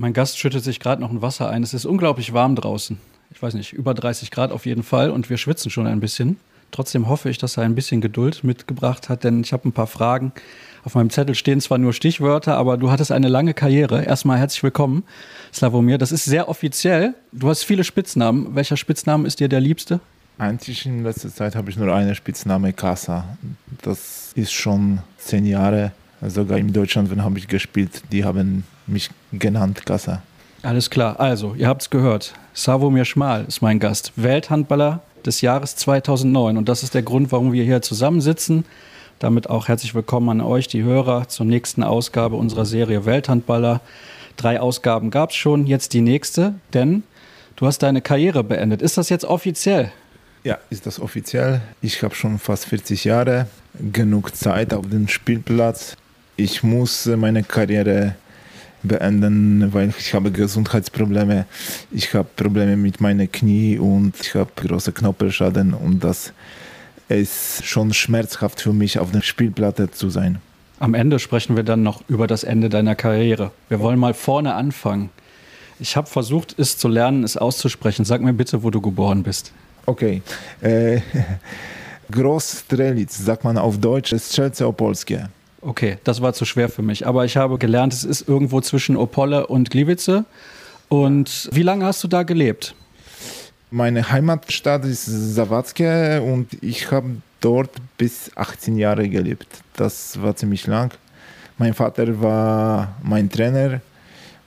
Mein Gast schüttet sich gerade noch ein Wasser ein. Es ist unglaublich warm draußen. Ich weiß nicht, über 30 Grad auf jeden Fall und wir schwitzen schon ein bisschen. Trotzdem hoffe ich, dass er ein bisschen Geduld mitgebracht hat, denn ich habe ein paar Fragen. Auf meinem Zettel stehen zwar nur Stichwörter, aber du hattest eine lange Karriere. Erstmal herzlich willkommen, Slavomir. Das ist sehr offiziell. Du hast viele Spitznamen. Welcher Spitzname ist dir der liebste? Eigentlich in letzter Zeit habe ich nur einen Spitzname, Casa. Das ist schon zehn Jahre. Sogar in Deutschland, wenn habe ich gespielt, die haben mich genannt, Casa. Alles klar. Also, ihr habt es gehört. Savomir Schmal ist mein Gast. Welthandballer des Jahres 2009. Und das ist der Grund, warum wir hier zusammensitzen. Damit auch herzlich willkommen an euch, die Hörer, zur nächsten Ausgabe unserer Serie Welthandballer. Drei Ausgaben gab es schon, jetzt die nächste, denn du hast deine Karriere beendet. Ist das jetzt offiziell? Ja, ist das offiziell. Ich habe schon fast 40 Jahre, genug Zeit auf dem Spielplatz. Ich muss meine Karriere beenden, weil ich habe Gesundheitsprobleme. Ich habe Probleme mit meinen Knie und ich habe große Knorpelschaden und das ist schon schmerzhaft für mich, auf der Spielplatte zu sein. Am Ende sprechen wir dann noch über das Ende deiner Karriere. Wir wollen mal vorne anfangen. Ich habe versucht, es zu lernen, es auszusprechen. Sag mir bitte, wo du geboren bist. Okay. Äh, Großstrelitz, sagt man auf Deutsch, Strzelce Opolskie. Okay, das war zu schwer für mich. Aber ich habe gelernt, es ist irgendwo zwischen Opole und Gliwice. Und wie lange hast du da gelebt? Meine Heimatstadt ist Zawadzkie und ich habe dort bis 18 Jahre gelebt. Das war ziemlich lang. Mein Vater war mein Trainer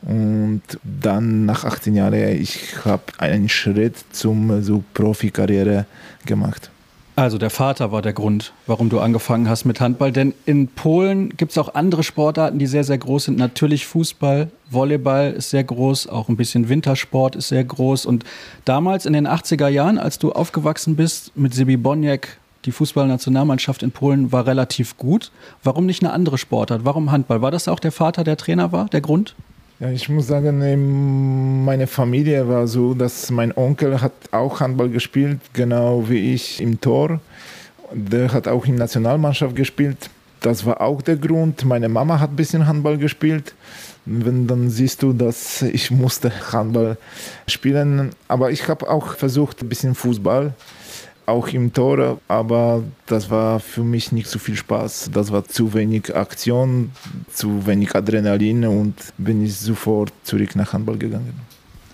und dann nach 18 Jahren ich habe einen Schritt zum so Profikarriere gemacht. Also der Vater war der Grund, warum du angefangen hast mit Handball. Denn in Polen gibt es auch andere Sportarten, die sehr, sehr groß sind. Natürlich Fußball, Volleyball ist sehr groß, auch ein bisschen Wintersport ist sehr groß. Und damals in den 80er Jahren, als du aufgewachsen bist mit Sibi Boniek, die Fußballnationalmannschaft in Polen war relativ gut. Warum nicht eine andere Sportart? Warum Handball? War das auch der Vater, der Trainer war, der Grund? Ja, ich muss sagen, meine Familie war so, dass mein Onkel hat auch Handball gespielt, genau wie ich im Tor. Der hat auch in der Nationalmannschaft gespielt. Das war auch der Grund. Meine Mama hat ein bisschen Handball gespielt. Wenn dann siehst du, dass ich musste Handball spielen, aber ich habe auch versucht ein bisschen Fußball auch im Tor, aber das war für mich nicht so viel Spaß. Das war zu wenig Aktion, zu wenig Adrenalin und bin ich sofort zurück nach Handball gegangen.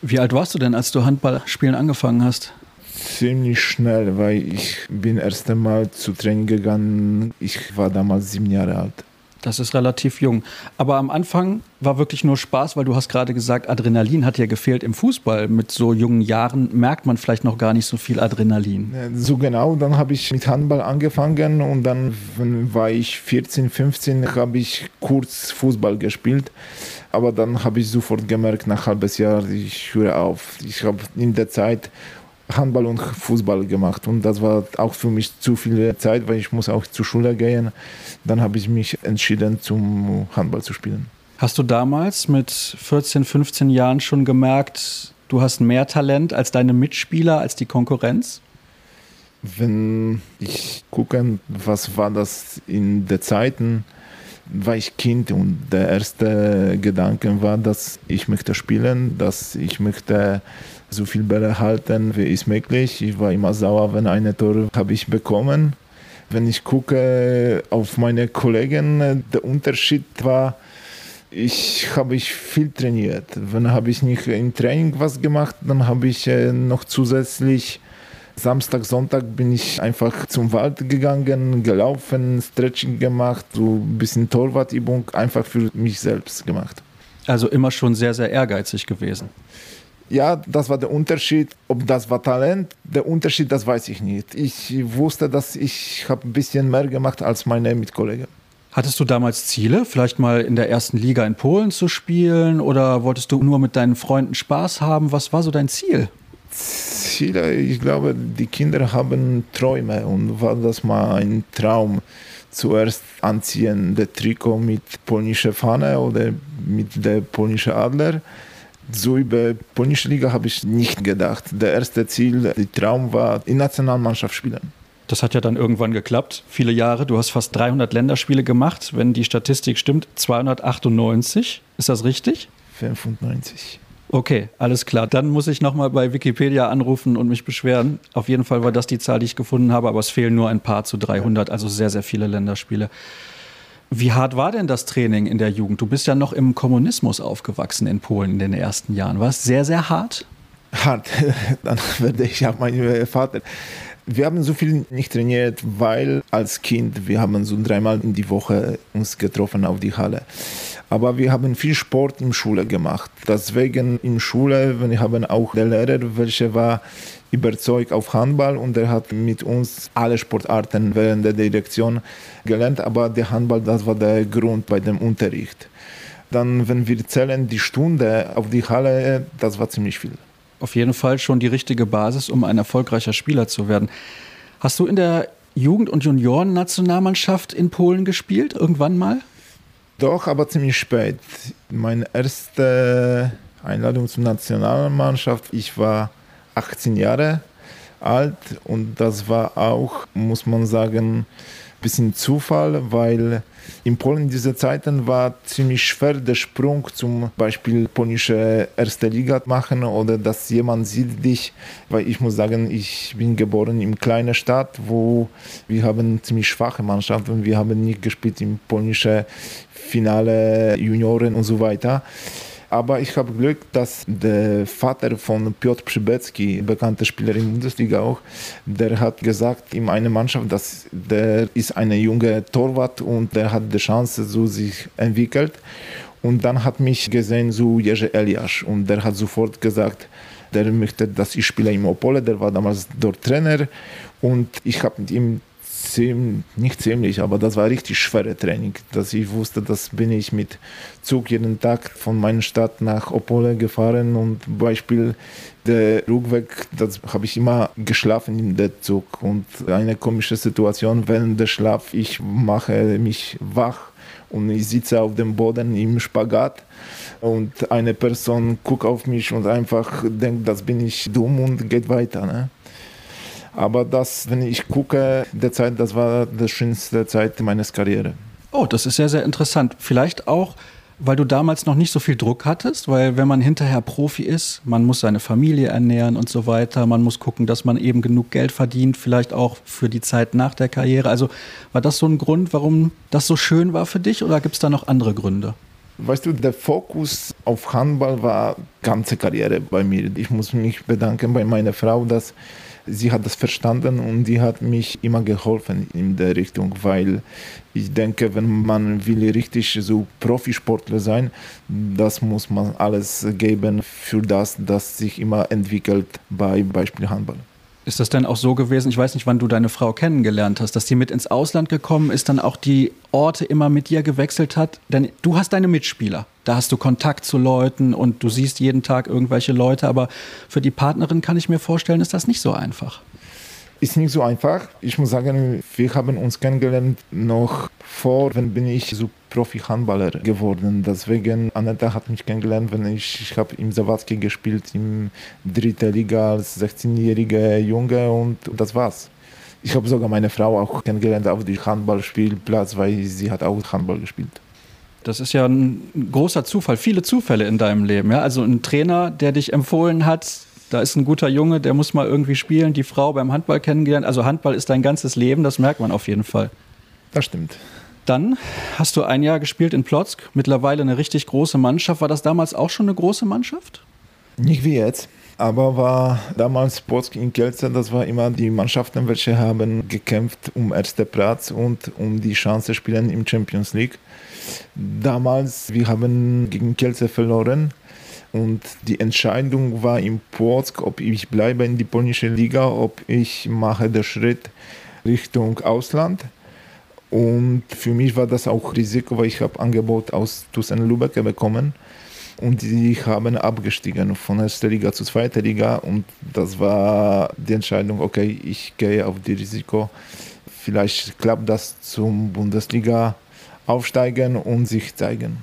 Wie alt warst du denn, als du Handballspielen angefangen hast? Ziemlich schnell, weil ich bin erst einmal zu Training gegangen. Ich war damals sieben Jahre alt. Das ist relativ jung. Aber am Anfang war wirklich nur Spaß, weil du hast gerade gesagt, Adrenalin hat ja gefehlt im Fußball. Mit so jungen Jahren merkt man vielleicht noch gar nicht so viel Adrenalin. So genau, dann habe ich mit Handball angefangen und dann war ich 14, 15, habe ich kurz Fußball gespielt. Aber dann habe ich sofort gemerkt, nach einem halben Jahr, ich höre auf. Ich habe in der Zeit Handball und Fußball gemacht und das war auch für mich zu viel Zeit, weil ich muss auch zur Schule gehen. Dann habe ich mich entschieden, zum Handball zu spielen. Hast du damals mit 14, 15 Jahren schon gemerkt, du hast mehr Talent als deine Mitspieler, als die Konkurrenz? Wenn ich gucke, was war das in der Zeiten, war ich Kind und der erste Gedanke war, dass ich möchte spielen, dass ich möchte so viel Bälle halten, wie ist möglich. Ich war immer sauer, wenn eine Tor habe ich bekommen. Wenn ich gucke auf meine Kollegen, der Unterschied war, ich habe ich viel trainiert. Wenn habe ich nicht im Training was gemacht, dann habe ich äh, noch zusätzlich Samstag, Sonntag bin ich einfach zum Wald gegangen, gelaufen, Stretching gemacht, so ein bisschen Torwartübung, einfach für mich selbst gemacht. Also immer schon sehr, sehr ehrgeizig gewesen. Ja, das war der Unterschied. Ob das war Talent, der Unterschied, das weiß ich nicht. Ich wusste, dass ich habe ein bisschen mehr gemacht als meine Mitkollegen. Hattest du damals Ziele, vielleicht mal in der ersten Liga in Polen zu spielen oder wolltest du nur mit deinen Freunden Spaß haben? Was war so dein Ziel? Ziele, ich glaube, die Kinder haben Träume und war das mal ein Traum. Zuerst anziehen der Trikot mit polnischer Fahne oder mit der polnischen Adler so über polnische Liga habe ich nicht gedacht. Der erste Ziel, der Traum war, in Nationalmannschaft spielen. Das hat ja dann irgendwann geklappt. Viele Jahre. Du hast fast 300 Länderspiele gemacht. Wenn die Statistik stimmt, 298. Ist das richtig? 95. Okay, alles klar. Dann muss ich nochmal bei Wikipedia anrufen und mich beschweren. Auf jeden Fall war das die Zahl, die ich gefunden habe, aber es fehlen nur ein paar zu 300, also sehr, sehr viele Länderspiele. Wie hart war denn das Training in der Jugend? Du bist ja noch im Kommunismus aufgewachsen in Polen in den ersten Jahren. War es sehr, sehr hart? Hart. Dann werde ich auch meinen Vater. Wir haben so viel nicht trainiert, weil als Kind wir haben so dreimal in die Woche uns getroffen auf die Halle. Aber wir haben viel Sport in Schule gemacht. Deswegen in Schule, wir haben auch der Lehrer, welcher war überzeugt auf Handball und er hat mit uns alle Sportarten während der Direktion gelernt. Aber der Handball, das war der Grund bei dem Unterricht. Dann, wenn wir zählen die Stunde auf die Halle, das war ziemlich viel auf jeden Fall schon die richtige Basis, um ein erfolgreicher Spieler zu werden. Hast du in der Jugend- und Junioren-Nationalmannschaft in Polen gespielt, irgendwann mal? Doch, aber ziemlich spät. Meine erste Einladung zur Nationalmannschaft, ich war 18 Jahre alt und das war auch, muss man sagen, ein bisschen Zufall, weil in Polen in diesen Zeiten war ziemlich schwer der Sprung zum Beispiel polnische erste Liga machen oder dass jemand sieht dich, weil ich muss sagen, ich bin geboren in kleiner Stadt, wo wir haben ziemlich schwache Mannschaften, wir haben nicht gespielt im polnische Finale Junioren und so weiter. Aber ich habe Glück, dass der Vater von Piotr Przybecki, bekannter Spieler in der Bundesliga auch, der hat gesagt in einer Mannschaft, dass der ist ein junger Torwart und der hat die Chance, so sich entwickelt. Und dann hat mich gesehen so Jerzy Eliasz. Und der hat sofort gesagt, der möchte, dass ich spiele im Opole, der war damals dort Trainer. Und ich habe mit ihm ziemlich, nicht ziemlich, aber das war richtig schwere Training, dass ich wusste, dass bin ich mit Zug jeden Tag von meiner Stadt nach Opole gefahren und Beispiel der Rückweg, das habe ich immer geschlafen in der Zug und eine komische Situation, während der Schlaf, ich mache mich wach und ich sitze auf dem Boden im Spagat und eine Person guckt auf mich und einfach denkt, das bin ich dumm und geht weiter. Ne? Aber das, wenn ich gucke, der Zeit, das war die schönste Zeit meines Karriere. Oh, das ist sehr, sehr interessant. Vielleicht auch, weil du damals noch nicht so viel Druck hattest, weil wenn man hinterher Profi ist, man muss seine Familie ernähren und so weiter, man muss gucken, dass man eben genug Geld verdient, vielleicht auch für die Zeit nach der Karriere. Also war das so ein Grund, warum das so schön war für dich oder gibt es da noch andere Gründe? Weißt du, der Fokus auf Handball war ganze Karriere bei mir. Ich muss mich bedanken bei meiner Frau, dass sie hat das verstanden und die hat mich immer geholfen in der Richtung, weil ich denke, wenn man will richtig so Profisportler sein, das muss man alles geben für das, das sich immer entwickelt bei Beispiel Handball. Ist das denn auch so gewesen, ich weiß nicht, wann du deine Frau kennengelernt hast, dass die mit ins Ausland gekommen ist, dann auch die Orte immer mit dir gewechselt hat? Denn du hast deine Mitspieler, da hast du Kontakt zu Leuten und du siehst jeden Tag irgendwelche Leute, aber für die Partnerin kann ich mir vorstellen, ist das nicht so einfach. Ist nicht so einfach. Ich muss sagen, wir haben uns kennengelernt noch vor, wenn bin ich so Profi-Handballer geworden. Deswegen, Aneta hat mich kennengelernt, wenn ich, ich habe im Zawadzki gespielt, im dritten Liga als 16-jähriger Junge und das war's. Ich habe sogar meine Frau auch kennengelernt auf dem Handballspielplatz, weil sie hat auch Handball gespielt. Das ist ja ein großer Zufall, viele Zufälle in deinem Leben. Ja? Also ein Trainer, der dich empfohlen hat, da ist ein guter Junge, der muss mal irgendwie spielen, die Frau beim Handball kennengelernt. Also Handball ist dein ganzes Leben, das merkt man auf jeden Fall. Das stimmt. Dann hast du ein Jahr gespielt in Plotzk, mittlerweile eine richtig große Mannschaft. War das damals auch schon eine große Mannschaft? Nicht wie jetzt, aber war damals Plotzk in Kielce, das war immer die Mannschaften, welche haben gekämpft um ersten Platz und um die Chance spielen im Champions League. Damals, wir haben gegen Kielce verloren und die Entscheidung war in Płock, ob ich bleibe in die polnische Liga, ob ich mache den Schritt Richtung Ausland. Und für mich war das auch Risiko, weil ich habe Angebot aus Tussen Lübeck bekommen und die haben abgestiegen von erster Liga zu zweiter Liga und das war die Entscheidung, okay, ich gehe auf die Risiko. Vielleicht klappt das zum Bundesliga aufsteigen und sich zeigen.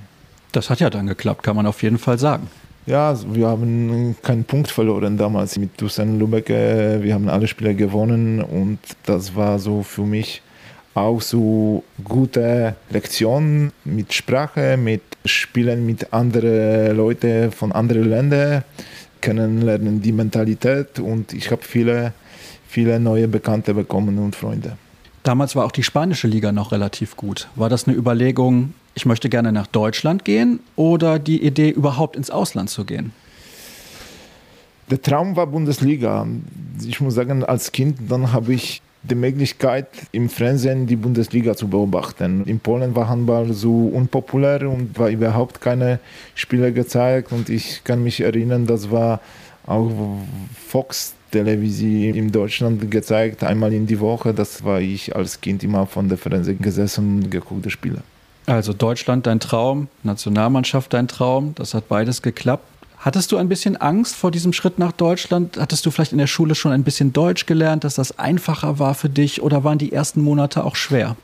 Das hat ja dann geklappt, kann man auf jeden Fall sagen. Ja, wir haben keinen Punkt verloren damals mit Tussen Lübeck. Wir haben alle Spiele gewonnen und das war so für mich auch so gute Lektionen mit Sprache, mit spielen mit anderen Leuten von anderen Ländern, kennenlernen die Mentalität und ich habe viele, viele neue Bekannte bekommen und Freunde. Damals war auch die spanische Liga noch relativ gut. War das eine Überlegung, ich möchte gerne nach Deutschland gehen oder die Idee, überhaupt ins Ausland zu gehen? Der Traum war Bundesliga. Ich muss sagen, als Kind, dann habe ich die Möglichkeit, im Fernsehen die Bundesliga zu beobachten. In Polen war Handball so unpopulär und war überhaupt keine Spiele gezeigt. Und ich kann mich erinnern, das war auch Fox Television in Deutschland gezeigt, einmal in die Woche. Das war ich als Kind immer von der Fernsehen gesessen und geguckte Spiele. Also Deutschland dein Traum, Nationalmannschaft dein Traum, das hat beides geklappt. Hattest du ein bisschen Angst vor diesem Schritt nach Deutschland? Hattest du vielleicht in der Schule schon ein bisschen Deutsch gelernt, dass das einfacher war für dich oder waren die ersten Monate auch schwer?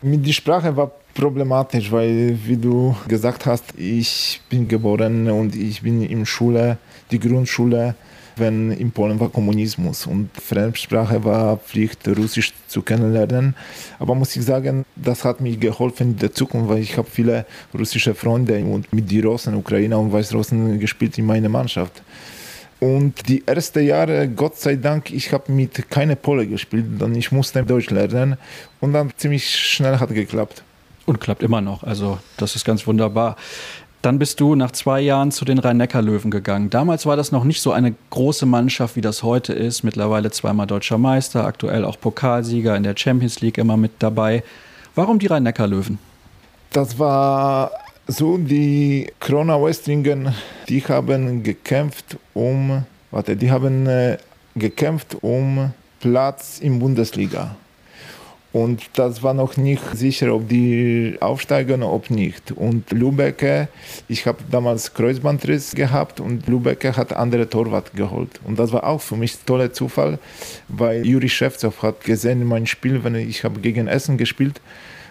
Der Sprache war problematisch, weil, wie du gesagt hast, ich bin geboren und ich bin in Schule, die Grundschule wenn in Polen war Kommunismus und Fremdsprache war Pflicht, Russisch zu kennenlernen. Aber muss ich sagen, das hat mir geholfen in der Zukunft, weil ich habe viele russische Freunde und mit den Russen, Ukrainer und Weißrussen gespielt in meiner Mannschaft. Und die ersten Jahre, Gott sei Dank, ich habe mit keine Pole gespielt, dann ich musste Deutsch lernen und dann ziemlich schnell hat geklappt. Und klappt immer noch, also das ist ganz wunderbar. Dann bist du nach zwei Jahren zu den Rhein-Neckar-Löwen gegangen. Damals war das noch nicht so eine große Mannschaft, wie das heute ist. Mittlerweile zweimal deutscher Meister, aktuell auch Pokalsieger in der Champions League immer mit dabei. Warum die Rhein-Neckar-Löwen? Das war so, die Krona Westringen, die haben gekämpft um, warte, die haben äh, gekämpft um Platz in Bundesliga. Und das war noch nicht sicher, ob die aufsteigen oder ob nicht. Und Lübeck, ich habe damals Kreuzbandriss gehabt und Lübeck hat andere Torwart geholt. Und das war auch für mich ein toller Zufall, weil Juri Schewzow hat gesehen in meinem Spiel, wenn ich habe gegen Essen gespielt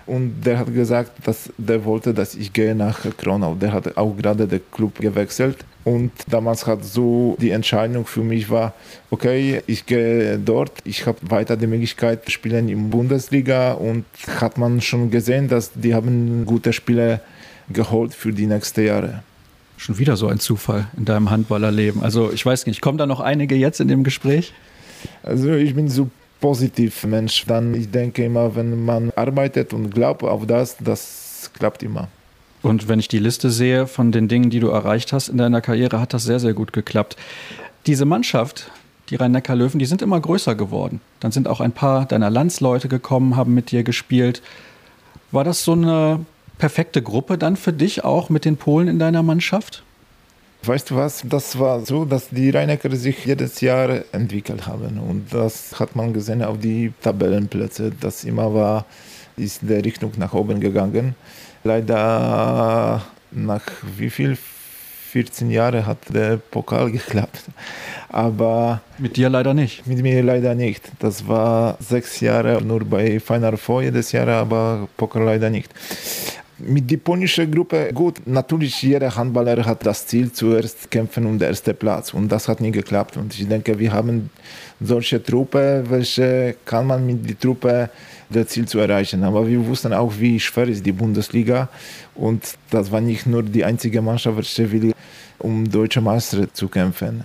und der hat gesagt, dass der wollte, dass ich gehe nach Kronau. Der hat auch gerade den Club gewechselt und damals hat so die Entscheidung für mich war, okay, ich gehe dort, ich habe weiter die Möglichkeit zu spielen in Bundesliga und hat man schon gesehen, dass die haben gute Spiele geholt für die nächsten Jahre. Schon wieder so ein Zufall in deinem Handballerleben. Also ich weiß nicht, kommen da noch einige jetzt in dem Gespräch? Also ich bin so positiv Mensch. Dann, ich denke immer, wenn man arbeitet und glaubt auf das, das klappt immer. Und wenn ich die Liste sehe von den Dingen, die du erreicht hast in deiner Karriere, hat das sehr, sehr gut geklappt. Diese Mannschaft, die Rhein-Neckar-Löwen, die sind immer größer geworden. Dann sind auch ein paar deiner Landsleute gekommen, haben mit dir gespielt. War das so eine perfekte Gruppe dann für dich auch mit den Polen in deiner Mannschaft? Weißt du was? Das war so, dass die Rheinecker sich jedes Jahr entwickelt haben. Und das hat man gesehen auf die Tabellenplätze. Das immer war, ist in der Richtung nach oben gegangen. Leider nach wie viel? 14 Jahren hat der Pokal geklappt. Aber. Mit dir leider nicht. Mit mir leider nicht. Das war sechs Jahre nur bei Final Four jedes Jahr, aber Pokal leider nicht. Mit der polnischen Gruppe, gut, natürlich jeder Handballer hat das Ziel, zuerst kämpfen um den ersten Platz. Und das hat nie geklappt. Und ich denke, wir haben solche Truppe, welche kann man mit der Truppe das Ziel zu erreichen. Aber wir wussten auch, wie schwer ist die Bundesliga. Und das war nicht nur die einzige Mannschaft, welche will um deutsche Meister zu kämpfen.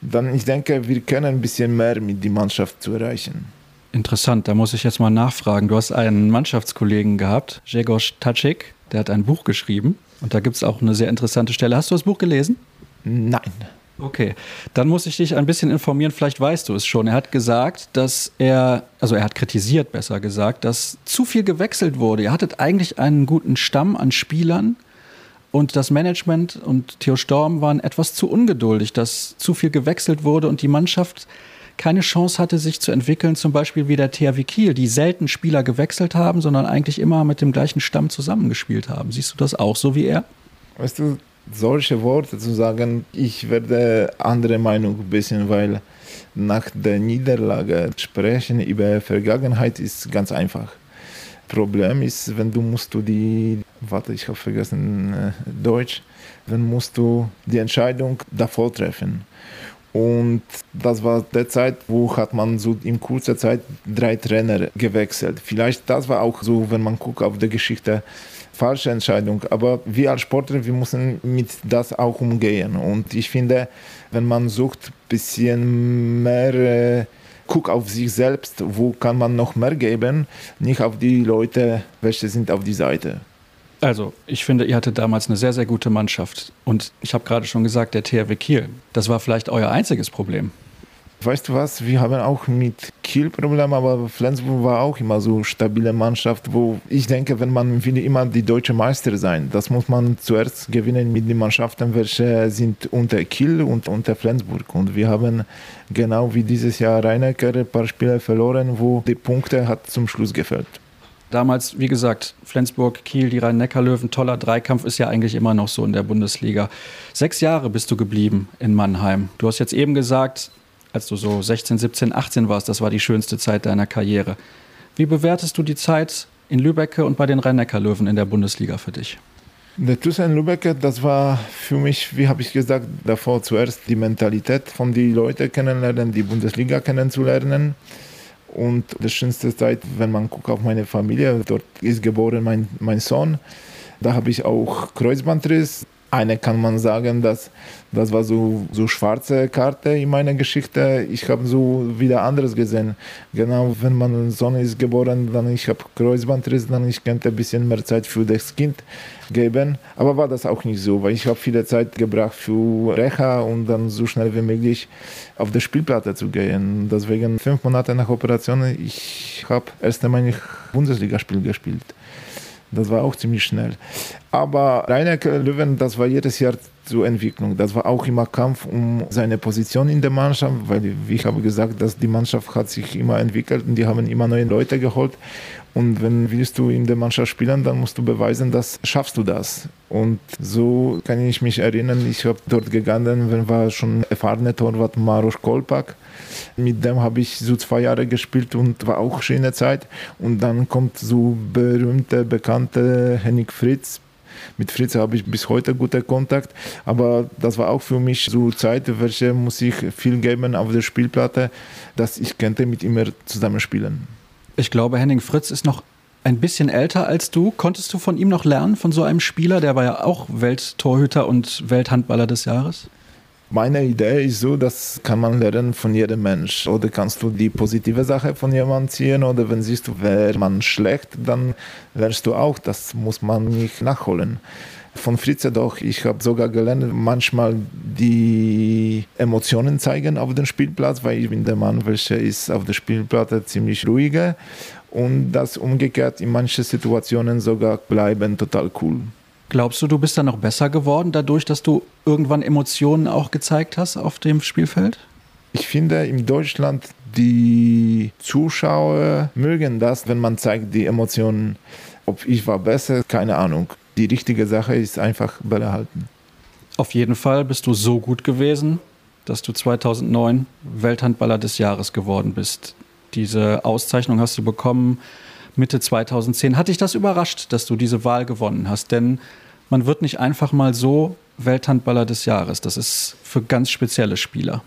Dann, ich denke, wir können ein bisschen mehr mit der Mannschaft zu erreichen. Interessant, da muss ich jetzt mal nachfragen. Du hast einen Mannschaftskollegen gehabt, Jegos Tacik, der hat ein Buch geschrieben und da gibt es auch eine sehr interessante Stelle. Hast du das Buch gelesen? Nein. Okay, dann muss ich dich ein bisschen informieren, vielleicht weißt du es schon. Er hat gesagt, dass er, also er hat kritisiert, besser gesagt, dass zu viel gewechselt wurde. Ihr hattet eigentlich einen guten Stamm an Spielern und das Management und Theo Storm waren etwas zu ungeduldig, dass zu viel gewechselt wurde und die Mannschaft keine Chance hatte, sich zu entwickeln, zum Beispiel wie der THW Kiel, die selten Spieler gewechselt haben, sondern eigentlich immer mit dem gleichen Stamm zusammengespielt haben. Siehst du das auch so wie er? Weißt du, solche Worte zu sagen, ich werde andere Meinung ein bisschen, weil nach der Niederlage sprechen über Vergangenheit ist ganz einfach. Problem ist, wenn du musst du die, warte, ich habe vergessen äh, Deutsch, dann musst du die Entscheidung davor treffen. Und das war der Zeit, wo hat man so in kurzer Zeit drei Trainer gewechselt. Vielleicht das war auch so, wenn man guckt auf die Geschichte falsche Entscheidung. Aber wir als Sportler, wir müssen mit das auch umgehen. Und ich finde, wenn man sucht, ein bisschen mehr, äh, guck auf sich selbst, wo kann man noch mehr geben, nicht auf die Leute, welche sind auf die Seite. Also, ich finde, ihr hattet damals eine sehr, sehr gute Mannschaft. Und ich habe gerade schon gesagt, der THW Kiel, das war vielleicht euer einziges Problem. Weißt du was, wir haben auch mit Kiel Probleme, aber Flensburg war auch immer so eine stabile Mannschaft, wo ich denke, wenn man will immer die deutsche Meister sein, das muss man zuerst gewinnen mit den Mannschaften, welche sind unter Kiel und unter Flensburg. Und wir haben genau wie dieses Jahr Rheinecker ein paar Spiele verloren, wo die Punkte hat zum Schluss gefällt. Damals, wie gesagt, Flensburg, Kiel, die Rhein-Neckar-Löwen, toller Dreikampf ist ja eigentlich immer noch so in der Bundesliga. Sechs Jahre bist du geblieben in Mannheim. Du hast jetzt eben gesagt, als du so 16, 17, 18 warst, das war die schönste Zeit deiner Karriere. Wie bewertest du die Zeit in Lübeck und bei den Rhein-Neckar-Löwen in der Bundesliga für dich? Der TuS in Lübeck, das war für mich, wie habe ich gesagt, davor zuerst die Mentalität von den Leuten kennenlernen, die Bundesliga kennenzulernen. Und die schönste Zeit, wenn man guckt auf meine Familie, dort ist geboren mein, mein Sohn. Da habe ich auch Kreuzbandriss, eine kann man sagen, dass das war so so schwarze Karte in meiner Geschichte. Ich habe so wieder anderes gesehen. Genau, wenn mein Sohn ist geboren, dann ich habe Kreuzbandriss, dann ich könnte ein bisschen mehr Zeit für das Kind geben. Aber war das auch nicht so, weil ich habe viele Zeit gebracht für Reha und dann so schnell wie möglich auf der Spielplatte zu gehen. Deswegen fünf Monate nach Operation, ich habe erst einmal Bundesligaspiel gespielt. Das war auch ziemlich schnell. Aber Rainer Löwen, das war jedes Jahr zur Entwicklung. Das war auch immer Kampf um seine Position in der Mannschaft, weil, wie ich habe gesagt, dass die Mannschaft hat sich immer entwickelt und die haben immer neue Leute geholt. Und wenn willst du in der Mannschaft spielen, dann musst du beweisen, dass schaffst du das. Und so kann ich mich erinnern, ich habe dort gegangen, wenn war schon erfahrener Torwart Maros Kolpak. Mit dem habe ich so zwei Jahre gespielt und war auch schöne Zeit. Und dann kommt so berühmte, bekannte Henning Fritz. Mit Fritz habe ich bis heute guten Kontakt, aber das war auch für mich so Zeit, welche muss ich viel geben auf der Spielplatte, dass ich könnte mit ihm zusammenspielen. Ich glaube, Henning Fritz ist noch ein bisschen älter als du. Konntest du von ihm noch lernen, von so einem Spieler? Der war ja auch Welttorhüter und Welthandballer des Jahres. Meine Idee ist so, das kann man lernen von jedem Mensch. Oder kannst du die positive Sache von jemandem ziehen oder wenn siehst du, wäre man schlecht, dann lernst du auch. Das muss man nicht nachholen. Von Fritze doch, ich habe sogar gelernt, manchmal die Emotionen zeigen auf dem Spielplatz, weil ich bin der Mann, welcher ist auf der Spielplatte ziemlich ruhiger und das umgekehrt in manchen Situationen sogar bleiben total cool. Glaubst du, du bist dann noch besser geworden, dadurch, dass du irgendwann Emotionen auch gezeigt hast auf dem Spielfeld? Ich finde, in Deutschland, die Zuschauer mögen das, wenn man zeigt die Emotionen. Ob ich war besser, keine Ahnung. Die richtige Sache ist einfach Bälle halten. Auf jeden Fall bist du so gut gewesen, dass du 2009 Welthandballer des Jahres geworden bist. Diese Auszeichnung hast du bekommen Mitte 2010. Hat dich das überrascht, dass du diese Wahl gewonnen hast? Denn man wird nicht einfach mal so Welthandballer des Jahres. Das ist für ganz spezielle Spieler.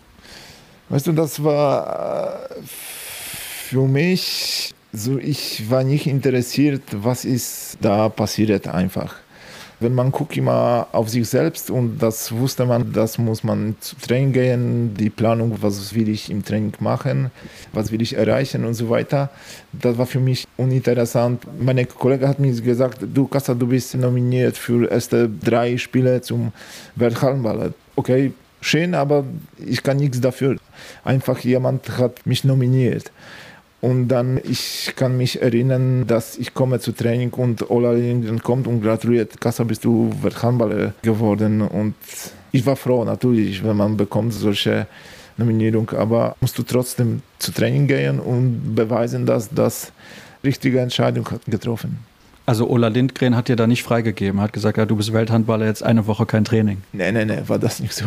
Weißt du, das war äh, für mich so, ich war nicht interessiert, was ist da passiert einfach wenn man guckt immer auf sich selbst und das wusste man, das muss man zu Training gehen, die Planung, was will ich im Training machen, was will ich erreichen und so weiter. Das war für mich uninteressant. Meine Kollege hat mir gesagt, du Kassa, du bist nominiert für erste drei Spiele zum Welthallenball. Okay, schön, aber ich kann nichts dafür. Einfach jemand hat mich nominiert. Und dann, ich kann mich erinnern, dass ich komme zu Training und Ola Lindgren kommt und gratuliert, Kassa, bist du Welthandballer geworden. Und ich war froh, natürlich, wenn man bekommt solche Nominierung, aber musst du trotzdem zu Training gehen und beweisen, dass das richtige Entscheidung hat getroffen. Also Ola Lindgren hat dir da nicht freigegeben, hat gesagt, ja, du bist Welthandballer, jetzt eine Woche kein Training. Nee, nee, nee, war das nicht so.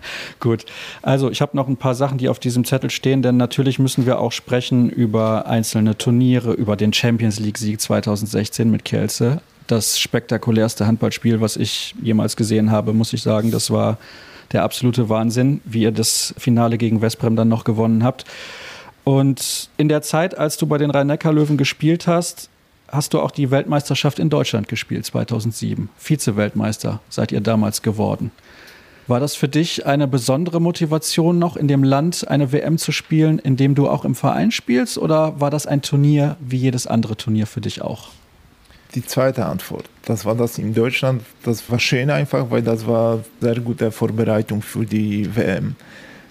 Gut. Also ich habe noch ein paar Sachen, die auf diesem Zettel stehen, denn natürlich müssen wir auch sprechen über einzelne Turniere, über den Champions League-Sieg 2016 mit Kielce. Das spektakulärste Handballspiel, was ich jemals gesehen habe, muss ich sagen. Das war der absolute Wahnsinn, wie ihr das Finale gegen Westbrem dann noch gewonnen habt. Und in der Zeit, als du bei den Rhein-Neckar-Löwen gespielt hast, hast du auch die Weltmeisterschaft in Deutschland gespielt, 2007. Vize-Weltmeister seid ihr damals geworden. War das für dich eine besondere Motivation noch in dem Land eine WM zu spielen, in dem du auch im Verein spielst? Oder war das ein Turnier wie jedes andere Turnier für dich auch? Die zweite Antwort. Das war das in Deutschland. Das war schön einfach, weil das war sehr gute Vorbereitung für die WM.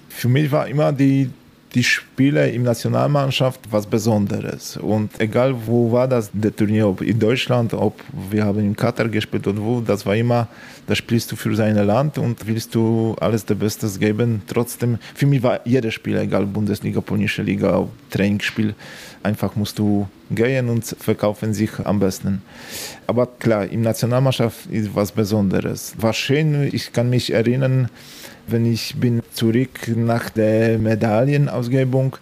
Für mich war immer die die Spiele im Nationalmannschaft was Besonderes. Und egal wo war das, der Turnier, ob in Deutschland, ob wir haben in Katar gespielt oder wo, das war immer, da spielst du für sein Land und willst du alles der Bestes geben. Trotzdem, für mich war jedes Spiel, egal Bundesliga, polnische Liga, Trainingsspiel, einfach musst du gehen und verkaufen sich am besten. Aber klar, im Nationalmannschaft ist was Besonderes. War schön, ich kann mich erinnern, wenn ich bin zurück nach der Medaillenausgebung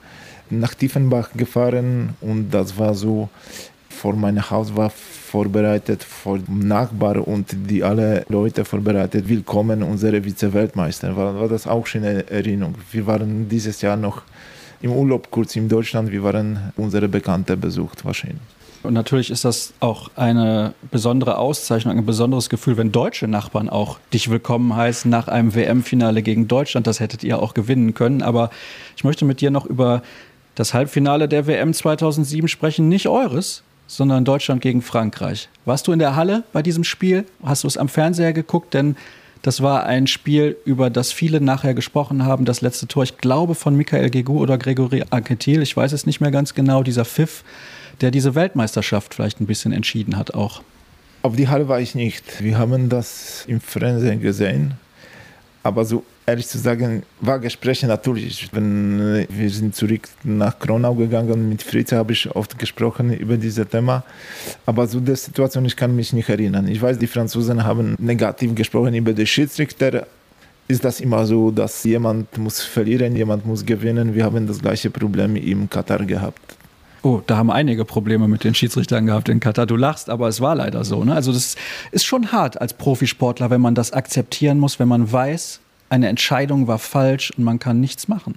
nach Tiefenbach gefahren und das war so vor meinem Haus war vorbereitet vor Nachbar und die alle Leute vorbereitet. Willkommen, unsere Vize-Weltmeister. War, war das auch schon eine Erinnerung. Wir waren dieses Jahr noch im Urlaub kurz in Deutschland. Wir waren unsere Bekannte besucht, wahrscheinlich. Und natürlich ist das auch eine besondere Auszeichnung, ein besonderes Gefühl, wenn deutsche Nachbarn auch dich willkommen heißen nach einem WM-Finale gegen Deutschland. Das hättet ihr auch gewinnen können. Aber ich möchte mit dir noch über das Halbfinale der WM 2007 sprechen. Nicht eures, sondern Deutschland gegen Frankreich. Warst du in der Halle bei diesem Spiel? Hast du es am Fernseher geguckt? Denn das war ein Spiel, über das viele nachher gesprochen haben. Das letzte Tor, ich glaube, von Michael Gegu oder Gregory Anquetil. Ich weiß es nicht mehr ganz genau. Dieser Pfiff der diese Weltmeisterschaft vielleicht ein bisschen entschieden hat auch. Auf die Halle war ich nicht. Wir haben das im Fernsehen gesehen. Aber so ehrlich zu sagen, war Gespräche natürlich. Wenn wir sind zurück nach Kronau gegangen, mit Fritz habe ich oft gesprochen über dieses Thema. Aber so der Situation, ich kann mich nicht erinnern. Ich weiß, die Franzosen haben negativ gesprochen über den Schiedsrichter. Ist das immer so, dass jemand muss verlieren, jemand muss gewinnen? Wir haben das gleiche Problem im Katar gehabt. Oh, da haben einige Probleme mit den Schiedsrichtern gehabt in Katar. Du lachst, aber es war leider so. Ne? Also das ist schon hart als Profisportler, wenn man das akzeptieren muss, wenn man weiß, eine Entscheidung war falsch und man kann nichts machen.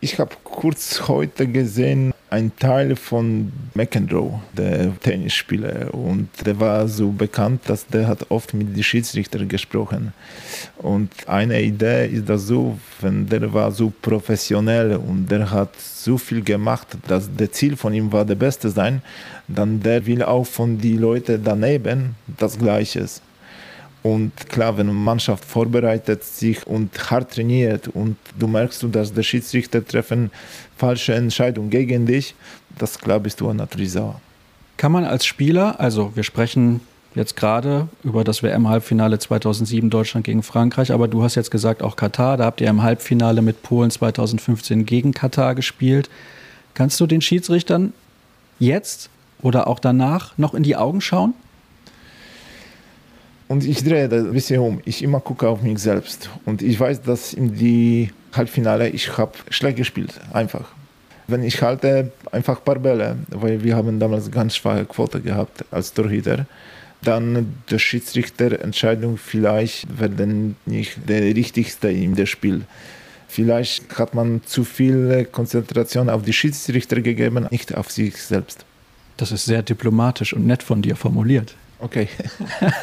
Ich habe kurz heute gesehen, ein Teil von McEnroe, der Tennisspieler, und der war so bekannt, dass der hat oft mit den Schiedsrichtern gesprochen. Und eine Idee ist das so, wenn der war so professionell und der hat so viel gemacht, dass der Ziel von ihm war, der Beste sein, dann der will auch von den Leuten daneben das Gleiche. Und klar, wenn eine Mannschaft vorbereitet sich und hart trainiert und du merkst, dass der Schiedsrichter treffen falsche Entscheidungen gegen dich, das klar bist du natürlich sauer. Kann man als Spieler, also wir sprechen jetzt gerade über das WM-Halbfinale 2007 Deutschland gegen Frankreich, aber du hast jetzt gesagt auch Katar, da habt ihr im Halbfinale mit Polen 2015 gegen Katar gespielt. Kannst du den Schiedsrichtern jetzt oder auch danach noch in die Augen schauen? Und ich drehe das ein bisschen um. Ich immer gucke auf mich selbst. Und ich weiß, dass in die Halbfinale ich habe schlecht gespielt. Einfach. Wenn ich halte einfach ein paar Bälle, weil wir haben damals ganz schwache Quote gehabt als Torhüter, dann der Schiedsrichter Entscheidung vielleicht werden nicht der richtigste in dem Spiel. Vielleicht hat man zu viel Konzentration auf die Schiedsrichter gegeben, nicht auf sich selbst. Das ist sehr diplomatisch und nett von dir formuliert. Okay.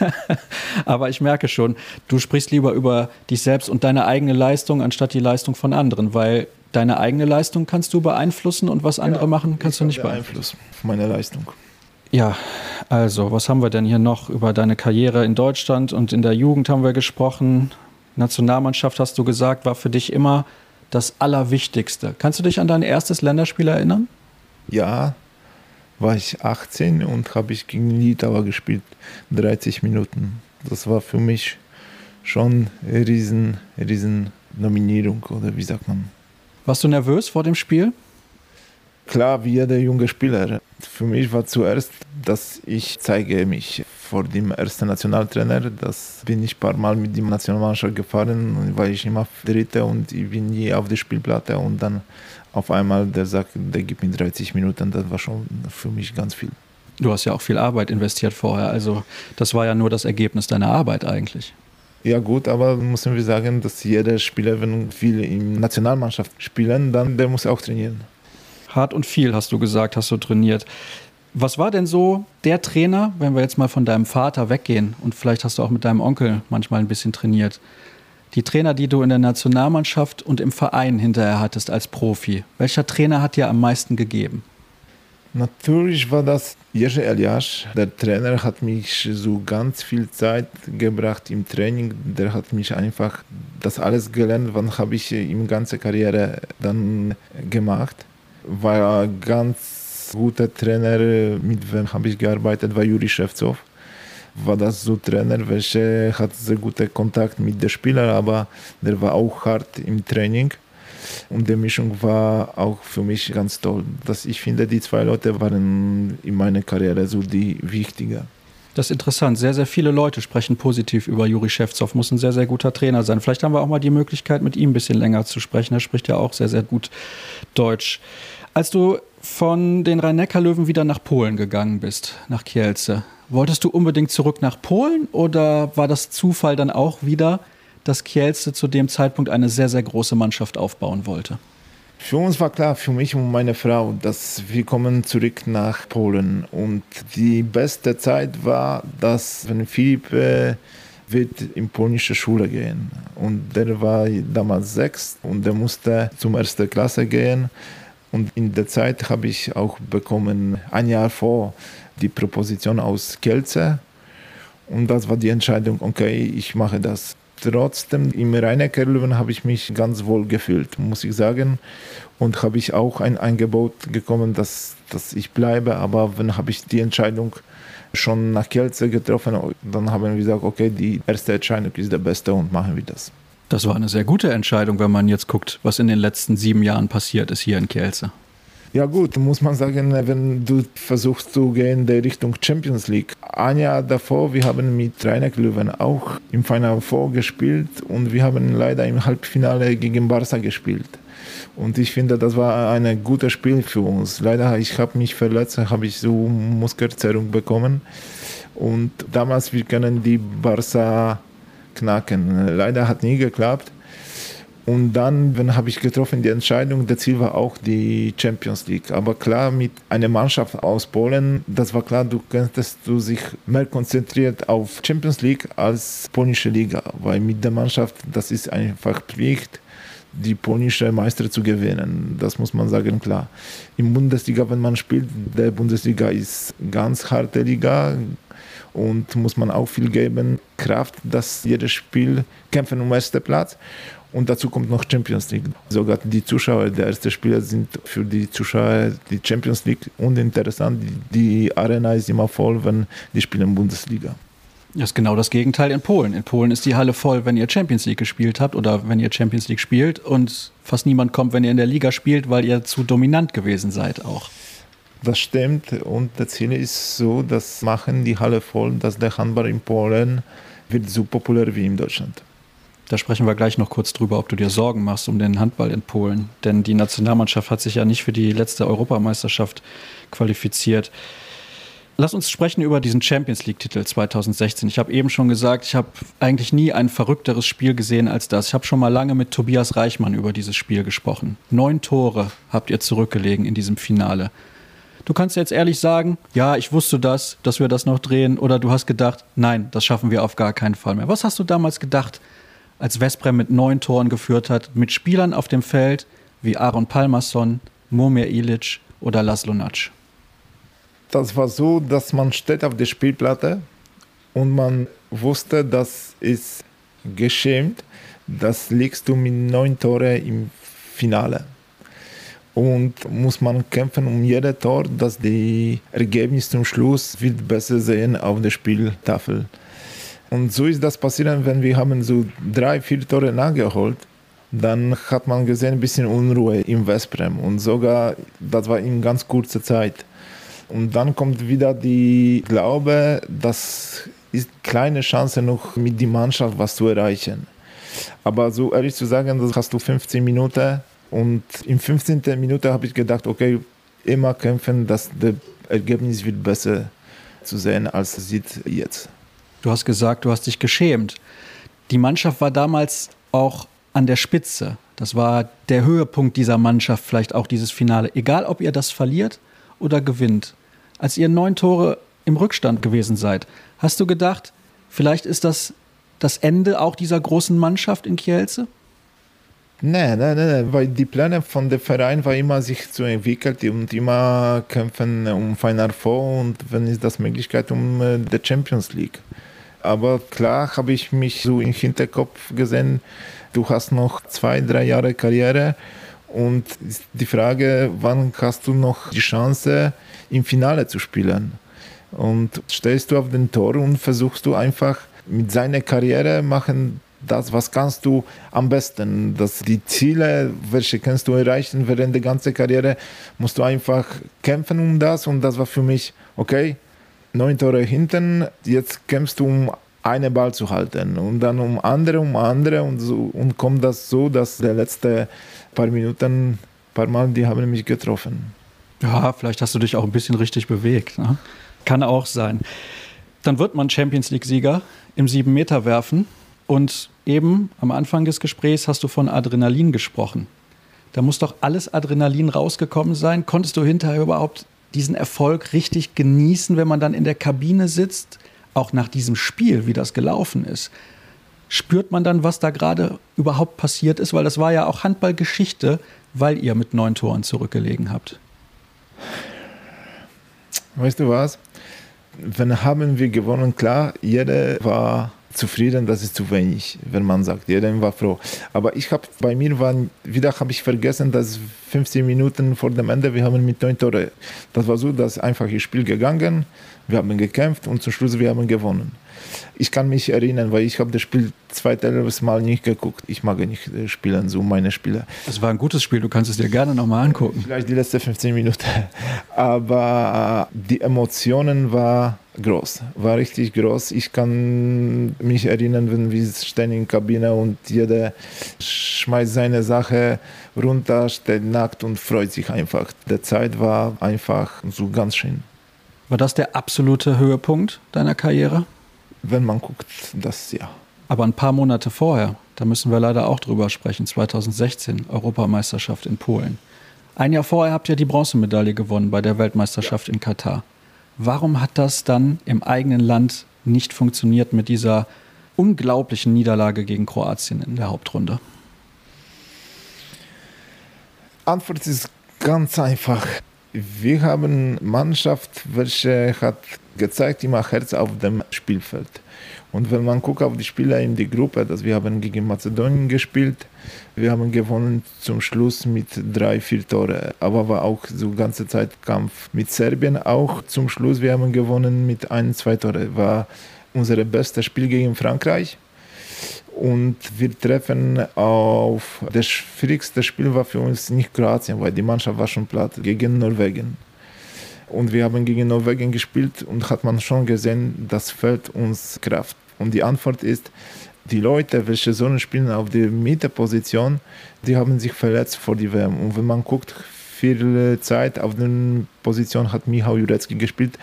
Aber ich merke schon, du sprichst lieber über dich selbst und deine eigene Leistung anstatt die Leistung von anderen, weil deine eigene Leistung kannst du beeinflussen und was andere ja, machen, kannst du nicht beeinflussen. Meine Leistung. Ja, also, was haben wir denn hier noch über deine Karriere in Deutschland und in der Jugend haben wir gesprochen. Nationalmannschaft hast du gesagt, war für dich immer das Allerwichtigste. Kannst du dich an dein erstes Länderspiel erinnern? Ja, war ich 18 und habe ich gegen Litauer gespielt, 30 Minuten. Das war für mich schon eine riesen, riesen Nominierung oder wie sagt man. Warst du nervös vor dem Spiel? Klar, wie jeder junge Spieler. Für mich war zuerst, dass ich zeige mich vor dem ersten Nationaltrainer. Das bin ich ein paar Mal mit dem Nationalmannschaft gefahren und war ich immer Dritte und ich bin nie auf der Spielplatte und dann auf einmal der sagt, der gibt mir 30 Minuten, das war schon für mich ganz viel. Du hast ja auch viel Arbeit investiert vorher, also das war ja nur das Ergebnis deiner Arbeit eigentlich. Ja gut, aber müssen wir sagen, dass jeder Spieler, wenn viel in Nationalmannschaft spielen, dann der muss auch trainieren. Hart und viel hast du gesagt, hast du trainiert. Was war denn so der Trainer, wenn wir jetzt mal von deinem Vater weggehen und vielleicht hast du auch mit deinem Onkel manchmal ein bisschen trainiert? Die Trainer, die du in der Nationalmannschaft und im Verein hinterher hattest als Profi, welcher Trainer hat dir am meisten gegeben? Natürlich war das Jerzy Eliasz. Der Trainer hat mich so ganz viel Zeit gebracht im Training. Der hat mich einfach das alles gelernt, was habe ich in ganze Karriere dann gemacht. War ganz guter Trainer, mit wem habe ich gearbeitet, war Juri Szewcow. War das so Trainer, welcher hat sehr guten Kontakt mit den Spielern, aber der war auch hart im Training und die Mischung war auch für mich ganz toll. Dass ich finde, die zwei Leute waren in meiner Karriere so die wichtiger. Das ist interessant. Sehr, sehr viele Leute sprechen positiv über Juri Schewtsov. Muss ein sehr, sehr guter Trainer sein. Vielleicht haben wir auch mal die Möglichkeit, mit ihm ein bisschen länger zu sprechen. Er spricht ja auch sehr, sehr gut Deutsch. Als du von den Rhein-Neckar-Löwen wieder nach Polen gegangen bist, nach Kielce, wolltest du unbedingt zurück nach Polen oder war das Zufall dann auch wieder, dass Kielce zu dem Zeitpunkt eine sehr, sehr große Mannschaft aufbauen wollte? Für uns war klar, für mich und meine Frau, dass wir kommen zurück nach Polen. Und die beste Zeit war, dass wenn Philipp äh, wird in polnische Schule gehen. Und der war damals sechs und der musste zum ersten Klasse gehen. Und in der Zeit habe ich auch bekommen, ein Jahr vor, die Proposition aus Kielce. Und das war die Entscheidung, okay, ich mache das trotzdem im Rhein-Neckar Löwen habe ich mich ganz wohl gefühlt, muss ich sagen. Und habe ich auch ein Angebot bekommen, dass, dass ich bleibe. Aber wenn habe ich die Entscheidung schon nach Kielce getroffen, dann haben wir gesagt, okay, die erste Entscheidung ist der beste und machen wir das. Das war eine sehr gute Entscheidung, wenn man jetzt guckt, was in den letzten sieben Jahren passiert ist hier in Kielce. Ja gut, muss man sagen, wenn du versuchst zu gehen in die Richtung Champions League. Ein Jahr davor, wir haben mit Rhein Löwen auch im Final Four gespielt und wir haben leider im Halbfinale gegen Barca gespielt. Und ich finde, das war ein gutes Spiel für uns. Leider, ich habe mich verletzt, habe ich so Muskelzerrung bekommen. Und damals, wir können die Barca knacken. Leider hat nie geklappt. Und dann, wenn habe ich getroffen die Entscheidung, der Ziel war auch die Champions League. Aber klar, mit einer Mannschaft aus Polen, das war klar, du könntest du sich mehr konzentriert auf Champions League als polnische Liga, weil mit der Mannschaft, das ist einfach Pflicht die polnische Meister zu gewinnen. Das muss man sagen, klar. Im Bundesliga, wenn man spielt, der Bundesliga ist ganz harte Liga und muss man auch viel geben, Kraft, dass jedes Spiel kämpfen um ersten Platz. Und dazu kommt noch Champions League. Sogar die Zuschauer der ersten Spieler sind für die Zuschauer die Champions League und interessant. Die Arena ist immer voll, wenn die spielen Bundesliga. Das ist genau das Gegenteil in Polen. In Polen ist die Halle voll, wenn ihr Champions League gespielt habt oder wenn ihr Champions League spielt und fast niemand kommt, wenn ihr in der Liga spielt, weil ihr zu dominant gewesen seid auch. Das stimmt und das Ziel ist so, dass machen die Halle voll, dass der Handball in Polen wird so populär wie in Deutschland. Da sprechen wir gleich noch kurz drüber, ob du dir Sorgen machst um den Handball in Polen. Denn die Nationalmannschaft hat sich ja nicht für die letzte Europameisterschaft qualifiziert. Lass uns sprechen über diesen Champions League-Titel 2016. Ich habe eben schon gesagt, ich habe eigentlich nie ein verrückteres Spiel gesehen als das. Ich habe schon mal lange mit Tobias Reichmann über dieses Spiel gesprochen. Neun Tore habt ihr zurückgelegen in diesem Finale. Du kannst jetzt ehrlich sagen, ja, ich wusste das, dass wir das noch drehen, oder du hast gedacht, nein, das schaffen wir auf gar keinen Fall mehr. Was hast du damals gedacht, als Vesprem mit neun Toren geführt hat, mit Spielern auf dem Feld wie Aaron Palmerson, Momir Ilic oder Laszlo Natsch. Das war so, dass man steht auf der Spielplatte und man wusste, das ist geschämt, das liegst du mit neun Toren im Finale. Und muss man kämpfen um jedes Tor, dass die Ergebnis zum Schluss wird besser sehen auf der Spieltafel. Und so ist das passiert, wenn wir haben so drei, vier Tore nachgeholt, dann hat man gesehen ein bisschen Unruhe im Westbrem und sogar, das war in ganz kurzer Zeit. Und dann kommt wieder die Glaube, das ist kleine Chance noch mit der Mannschaft was zu erreichen. Aber so ehrlich zu sagen, das hast du 15 Minuten und in 15. Minute habe ich gedacht, okay, immer kämpfen, dass das Ergebnis wird besser zu sehen, als es sieht jetzt. Du hast gesagt, du hast dich geschämt. Die Mannschaft war damals auch an der Spitze. Das war der Höhepunkt dieser Mannschaft, vielleicht auch dieses Finale. Egal, ob ihr das verliert oder gewinnt. als ihr neun Tore im Rückstand gewesen seid, hast du gedacht, vielleicht ist das das Ende auch dieser großen Mannschaft in Kielce? Nein, nein, nein, weil die Pläne von dem Verein war immer, sich zu entwickeln und immer kämpfen um Final Four und wenn es das Möglichkeit um äh, die Champions League. Aber klar habe ich mich so im Hinterkopf gesehen, du hast noch zwei, drei Jahre Karriere und die Frage, wann hast du noch die Chance, im Finale zu spielen? Und stellst du auf den Tor und versuchst du einfach mit seiner Karriere machen das, was kannst du am besten. Das, die Ziele, welche kannst du erreichen während der ganzen Karriere, musst du einfach kämpfen um das. Und das war für mich, okay, neun Tore hinten, jetzt kämpfst du um einen Ball zu halten und dann um andere, um andere und, so, und kommt das so, dass der letzte paar Minuten, paar Mal, die haben mich getroffen. Ja, vielleicht hast du dich auch ein bisschen richtig bewegt. Ne? Kann auch sein. Dann wird man Champions League-Sieger im 7-Meter-Werfen. Und eben am Anfang des Gesprächs hast du von Adrenalin gesprochen. Da muss doch alles Adrenalin rausgekommen sein. Konntest du hinterher überhaupt diesen Erfolg richtig genießen, wenn man dann in der Kabine sitzt, auch nach diesem Spiel, wie das gelaufen ist? Spürt man dann, was da gerade überhaupt passiert ist? Weil das war ja auch Handballgeschichte, weil ihr mit neun Toren zurückgelegen habt. Weißt du was? Wenn haben wir gewonnen, klar, jeder war zufrieden, das ist zu wenig, wenn man sagt, jeder war froh. Aber ich habe bei mir waren wieder habe ich vergessen, dass 15 Minuten vor dem Ende wir haben mit neun Tore. Das war so, dass einfach das Spiel gegangen, wir haben gekämpft und zum Schluss wir haben gewonnen. Ich kann mich erinnern, weil ich habe das Spiel zweites Mal nicht geguckt. Ich mag nicht äh, spielen, so meine Spiele. Es war ein gutes Spiel, du kannst es dir gerne nochmal angucken. Vielleicht die letzten 15 Minuten. Aber die Emotionen waren groß, war richtig groß. Ich kann mich erinnern, wenn wir stehen in der Kabine und jeder schmeißt seine Sache runter, steht nackt und freut sich einfach. Die Zeit war einfach so ganz schön. War das der absolute Höhepunkt deiner Karriere? Wenn man guckt, das ja. Aber ein paar Monate vorher, da müssen wir leider auch drüber sprechen, 2016, Europameisterschaft in Polen. Ein Jahr vorher habt ihr die Bronzemedaille gewonnen bei der Weltmeisterschaft in Katar. Warum hat das dann im eigenen Land nicht funktioniert mit dieser unglaublichen Niederlage gegen Kroatien in der Hauptrunde? Antwort ist ganz einfach. Wir haben Mannschaft, welche hat gezeigt immer Herz auf dem Spielfeld. Und wenn man guckt auf die Spieler in die Gruppe, dass wir haben gegen Mazedonien gespielt, wir haben gewonnen zum Schluss mit drei, vier Tore, aber war auch so ganze Zeit Kampf mit Serbien auch zum Schluss. Wir haben gewonnen mit ein, zwei Tore. War unser bestes Spiel gegen Frankreich. Und wir treffen auf das schwierigste Spiel war für uns nicht Kroatien, weil die Mannschaft war schon platt gegen Norwegen. Und wir haben gegen Norwegen gespielt und hat man schon gesehen, das fällt uns Kraft. Und die Antwort ist, die Leute, welche so spielen auf der Mitteposition, die haben sich verletzt vor die WM. Und wenn man guckt, viel Zeit auf der Position hat Michał Jurecki gespielt,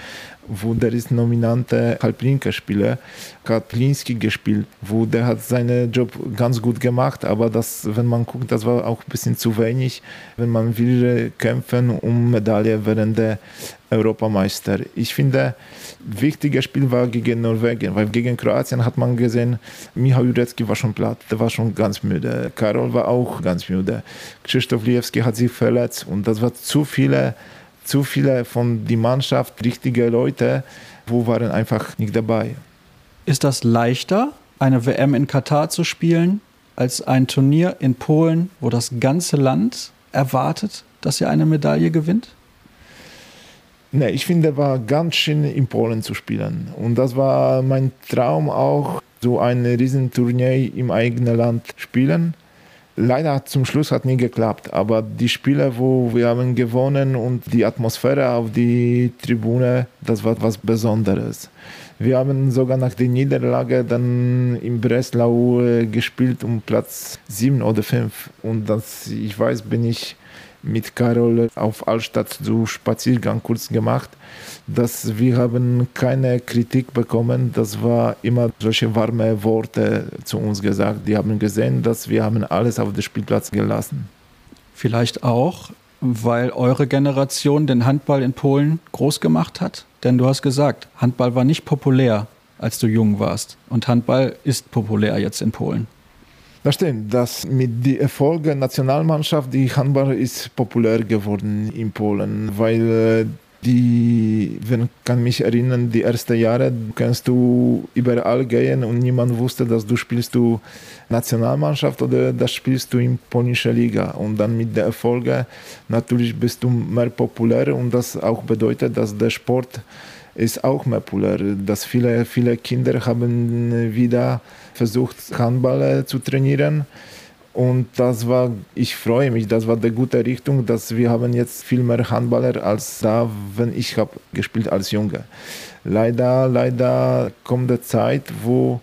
der ist nominante Halblinker-Spieler, hat Plinski gespielt, wo der hat seinen Job ganz gut gemacht, aber das, wenn man guckt, das war auch ein bisschen zu wenig, wenn man will kämpfen um Medaille während der Europameister. Ich finde, wichtiges Spiel war gegen Norwegen, weil gegen Kroatien hat man gesehen, Michał Jurecki war schon platt, der war schon ganz müde. Karol war auch ganz müde. Krzysztof Liewski hat sich verletzt und das war zu viele zu viele von der Mannschaft, richtige Leute, wo waren einfach nicht dabei. Ist das leichter, eine WM in Katar zu spielen, als ein Turnier in Polen, wo das ganze Land erwartet, dass ihr eine Medaille gewinnt? Nee, ich finde, war ganz schön in Polen zu spielen. Und das war mein Traum auch, so ein Riesenturnier im eigenen Land spielen. Leider zum Schluss hat nie geklappt, aber die Spiele, wo wir haben gewonnen und die Atmosphäre auf die Tribüne, das war was Besonderes. Wir haben sogar nach der Niederlage dann in Breslau äh, gespielt um Platz 7 oder 5 und das, ich weiß, bin ich mit Carol auf Altstadt so Spaziergang kurz gemacht, dass wir haben keine Kritik bekommen. Das war immer solche warme Worte zu uns gesagt. Die haben gesehen, dass wir haben alles auf dem Spielplatz gelassen. Vielleicht auch, weil eure Generation den Handball in Polen groß gemacht hat? Denn du hast gesagt, Handball war nicht populär, als du jung warst. Und Handball ist populär jetzt in Polen. Das stimmt, dass mit den Erfolgen der Nationalmannschaft die Handball ist populär geworden in Polen, weil äh, die, wenn kann mich erinnern, die ersten Jahre kannst du überall gehen und niemand wusste, dass du spielst du Nationalmannschaft oder das spielst du in polnischer Liga. Und dann mit der Erfolge natürlich bist du mehr populär und das auch bedeutet, dass der Sport ist auch mehr populär. Dass viele, viele Kinder haben wieder versucht, Handball zu trainieren und das war, ich freue mich, das war die gute Richtung, dass wir haben jetzt viel mehr Handballer als da, wenn ich habe gespielt als Junge. Leider, leider kommt die Zeit, wo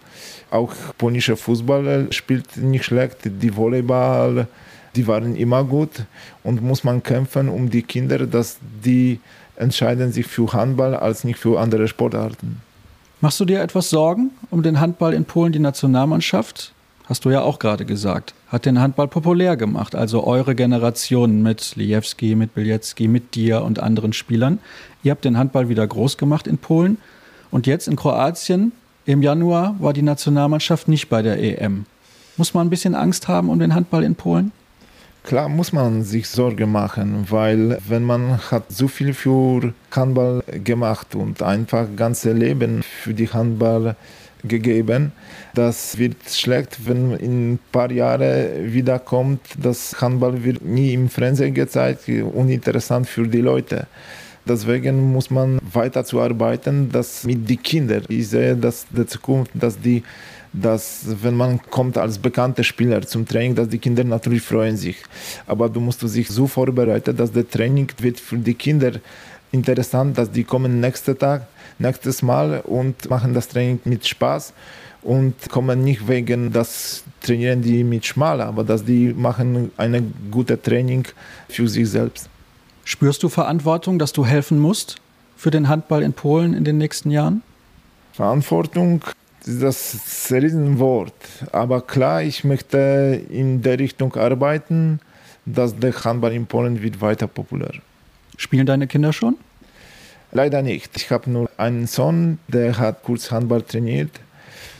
auch polnischer Fußball spielt nicht schlecht, die Volleyball, die waren immer gut und muss man kämpfen um die Kinder, dass die entscheiden sich für Handball als nicht für andere Sportarten. Machst du dir etwas Sorgen um den Handball in Polen, die Nationalmannschaft? hast du ja auch gerade gesagt, hat den Handball populär gemacht. Also eure Generation mit Lijewski, mit Bilecki, mit dir und anderen Spielern. Ihr habt den Handball wieder groß gemacht in Polen. Und jetzt in Kroatien im Januar war die Nationalmannschaft nicht bei der EM. Muss man ein bisschen Angst haben um den Handball in Polen? Klar muss man sich Sorge machen, weil wenn man hat so viel für Handball gemacht und einfach ganze Leben für die Handball gegeben. Das wird schlecht, wenn in ein paar Jahren wiederkommt, das Handball wird nie im Fernsehen gezeigt, uninteressant für die Leute. Deswegen muss man weiter zu arbeiten, dass mit den Kindern, ich sehe, dass die Zukunft, dass die dass wenn man kommt als bekannter Spieler zum Training, dass die Kinder natürlich freuen sich. Aber du musst sich so vorbereiten, dass der Training wird für die Kinder interessant, dass die kommen nächsten Tag nächstes Mal und machen das Training mit Spaß und kommen nicht wegen das trainieren die mit Schmal, aber dass die machen ein gutes Training für sich selbst. Spürst du Verantwortung, dass du helfen musst für den Handball in Polen in den nächsten Jahren? Verantwortung ist das Riesenwort. Aber klar, ich möchte in der Richtung arbeiten, dass der Handball in Polen wird weiter populär. Spielen deine Kinder schon? Leider nicht. Ich habe nur einen Sohn, der hat kurz Handball trainiert.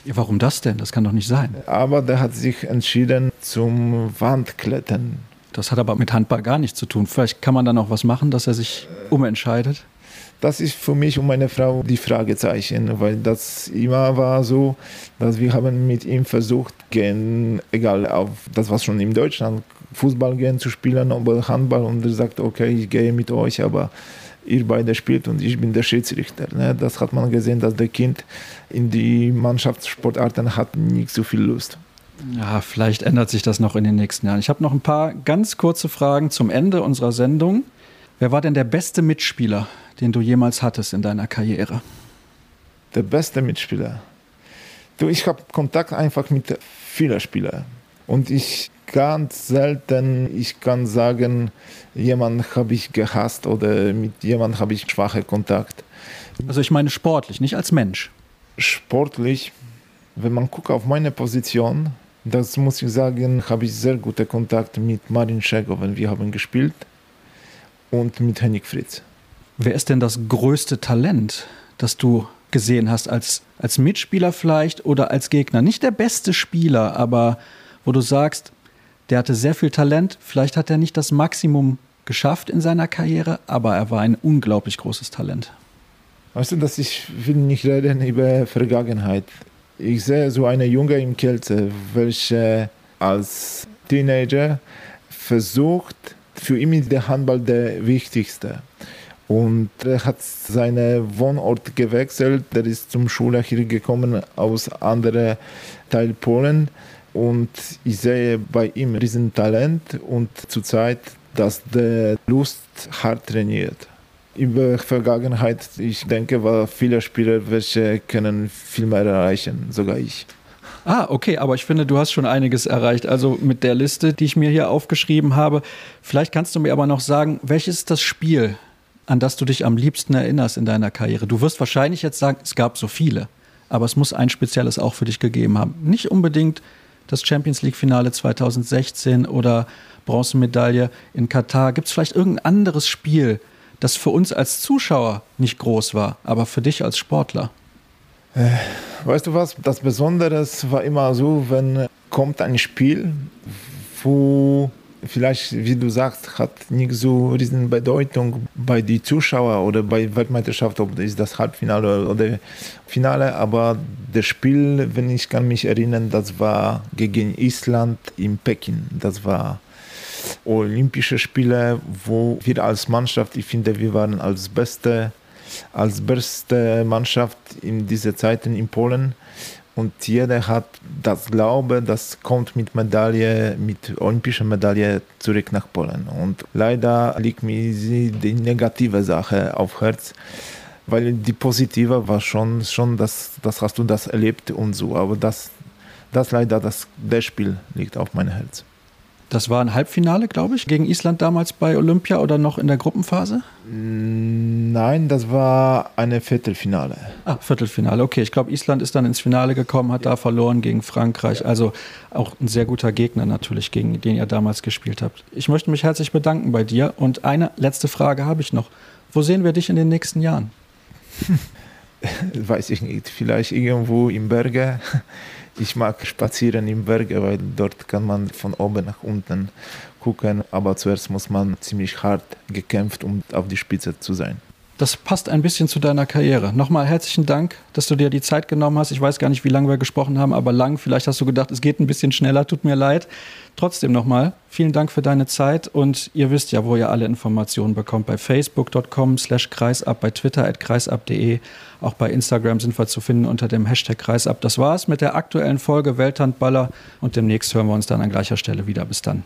Ja, warum das denn? Das kann doch nicht sein. Aber der hat sich entschieden zum Wandklettern. Das hat aber mit Handball gar nichts zu tun. Vielleicht kann man dann auch was machen, dass er sich umentscheidet. Das ist für mich und meine Frau die Fragezeichen, weil das immer war so, dass wir haben mit ihm versucht, gehen, egal auf das was schon in Deutschland Fußball gehen zu spielen oder Handball und er sagt, okay, ich gehe mit euch, aber ihr beide spielt und ich bin der Schiedsrichter. Ne? Das hat man gesehen, dass der Kind in die Mannschaftssportarten hat nicht so viel Lust. Ja, vielleicht ändert sich das noch in den nächsten Jahren. Ich habe noch ein paar ganz kurze Fragen zum Ende unserer Sendung. Wer war denn der beste Mitspieler, den du jemals hattest in deiner Karriere? Der beste Mitspieler. Du, ich habe Kontakt einfach mit vielen Spielern. Und ich ganz selten, ich kann sagen, jemand habe ich gehasst oder mit jemand habe ich schwache Kontakt. Also ich meine sportlich, nicht als Mensch. Sportlich, wenn man guckt auf meine Position, das muss ich sagen, habe ich sehr gute Kontakt mit Marin Schego, wenn wir haben gespielt und mit Henning Fritz. Wer ist denn das größte Talent, das du gesehen hast als, als Mitspieler vielleicht oder als Gegner? Nicht der beste Spieler, aber wo du sagst, der hatte sehr viel Talent. Vielleicht hat er nicht das Maximum geschafft in seiner Karriere, aber er war ein unglaublich großes Talent. Weißt du, dass ich will nicht reden über Vergangenheit. Ich sehe so eine Junge im Kielce, welche als Teenager versucht, für ihn ist der Handball der wichtigste. Und er hat seinen Wohnort gewechselt. Er ist zum Schule hier gekommen aus anderen Teil Polen und ich sehe bei ihm diesen Talent und zurzeit, dass der Lust hart trainiert. Über Vergangenheit, ich denke, war viele Spieler, welche können viel mehr erreichen, sogar ich. Ah, okay, aber ich finde, du hast schon einiges erreicht. Also mit der Liste, die ich mir hier aufgeschrieben habe. Vielleicht kannst du mir aber noch sagen, welches ist das Spiel, an das du dich am liebsten erinnerst in deiner Karriere? Du wirst wahrscheinlich jetzt sagen, es gab so viele, aber es muss ein spezielles auch für dich gegeben haben. Nicht unbedingt das Champions League-Finale 2016 oder Bronzemedaille in Katar. Gibt es vielleicht irgendein anderes Spiel, das für uns als Zuschauer nicht groß war, aber für dich als Sportler? Äh, weißt du was? Das Besondere war immer so, wenn kommt ein Spiel, wo vielleicht, wie du sagst, hat nicht so riesen Bedeutung bei den Zuschauern oder bei Weltmeisterschaft, ob das das Halbfinale oder Finale, aber das Spiel, wenn ich kann mich erinnern, das war gegen Island in Peking. Das war Olympische Spiele, wo wir als Mannschaft, ich finde, wir waren als beste, als beste Mannschaft in diesen Zeiten in Polen und jeder hat das Glaube, das kommt mit Medaille, mit olympischer Medaille zurück nach Polen. Und leider liegt mir die negative Sache auf Herz, weil die positive war schon, schon das, das hast du das erlebt und so. Aber das, das leider, das, das Spiel liegt auf meinem Herz. Das war ein Halbfinale, glaube ich, gegen Island damals bei Olympia oder noch in der Gruppenphase? Nein, das war eine Viertelfinale. Ah, Viertelfinale, okay. Ich glaube, Island ist dann ins Finale gekommen, hat ja. da verloren gegen Frankreich. Ja. Also auch ein sehr guter Gegner natürlich, gegen den ihr damals gespielt habt. Ich möchte mich herzlich bedanken bei dir. Und eine letzte Frage habe ich noch. Wo sehen wir dich in den nächsten Jahren? Weiß ich nicht. Vielleicht irgendwo im Berge ich mag spazieren im Berge, weil dort kann man von oben nach unten gucken. Aber zuerst muss man ziemlich hart gekämpft, um auf die Spitze zu sein. Das passt ein bisschen zu deiner Karriere. Nochmal herzlichen Dank, dass du dir die Zeit genommen hast. Ich weiß gar nicht, wie lange wir gesprochen haben, aber lang. Vielleicht hast du gedacht, es geht ein bisschen schneller. Tut mir leid. Trotzdem nochmal, vielen Dank für deine Zeit und ihr wisst ja, wo ihr alle Informationen bekommt. Bei facebook.com slash kreisab, bei twitter at kreisab.de. Auch bei Instagram sind wir zu finden unter dem Hashtag kreisab. Das war's mit der aktuellen Folge Welthandballer und demnächst hören wir uns dann an gleicher Stelle wieder. Bis dann.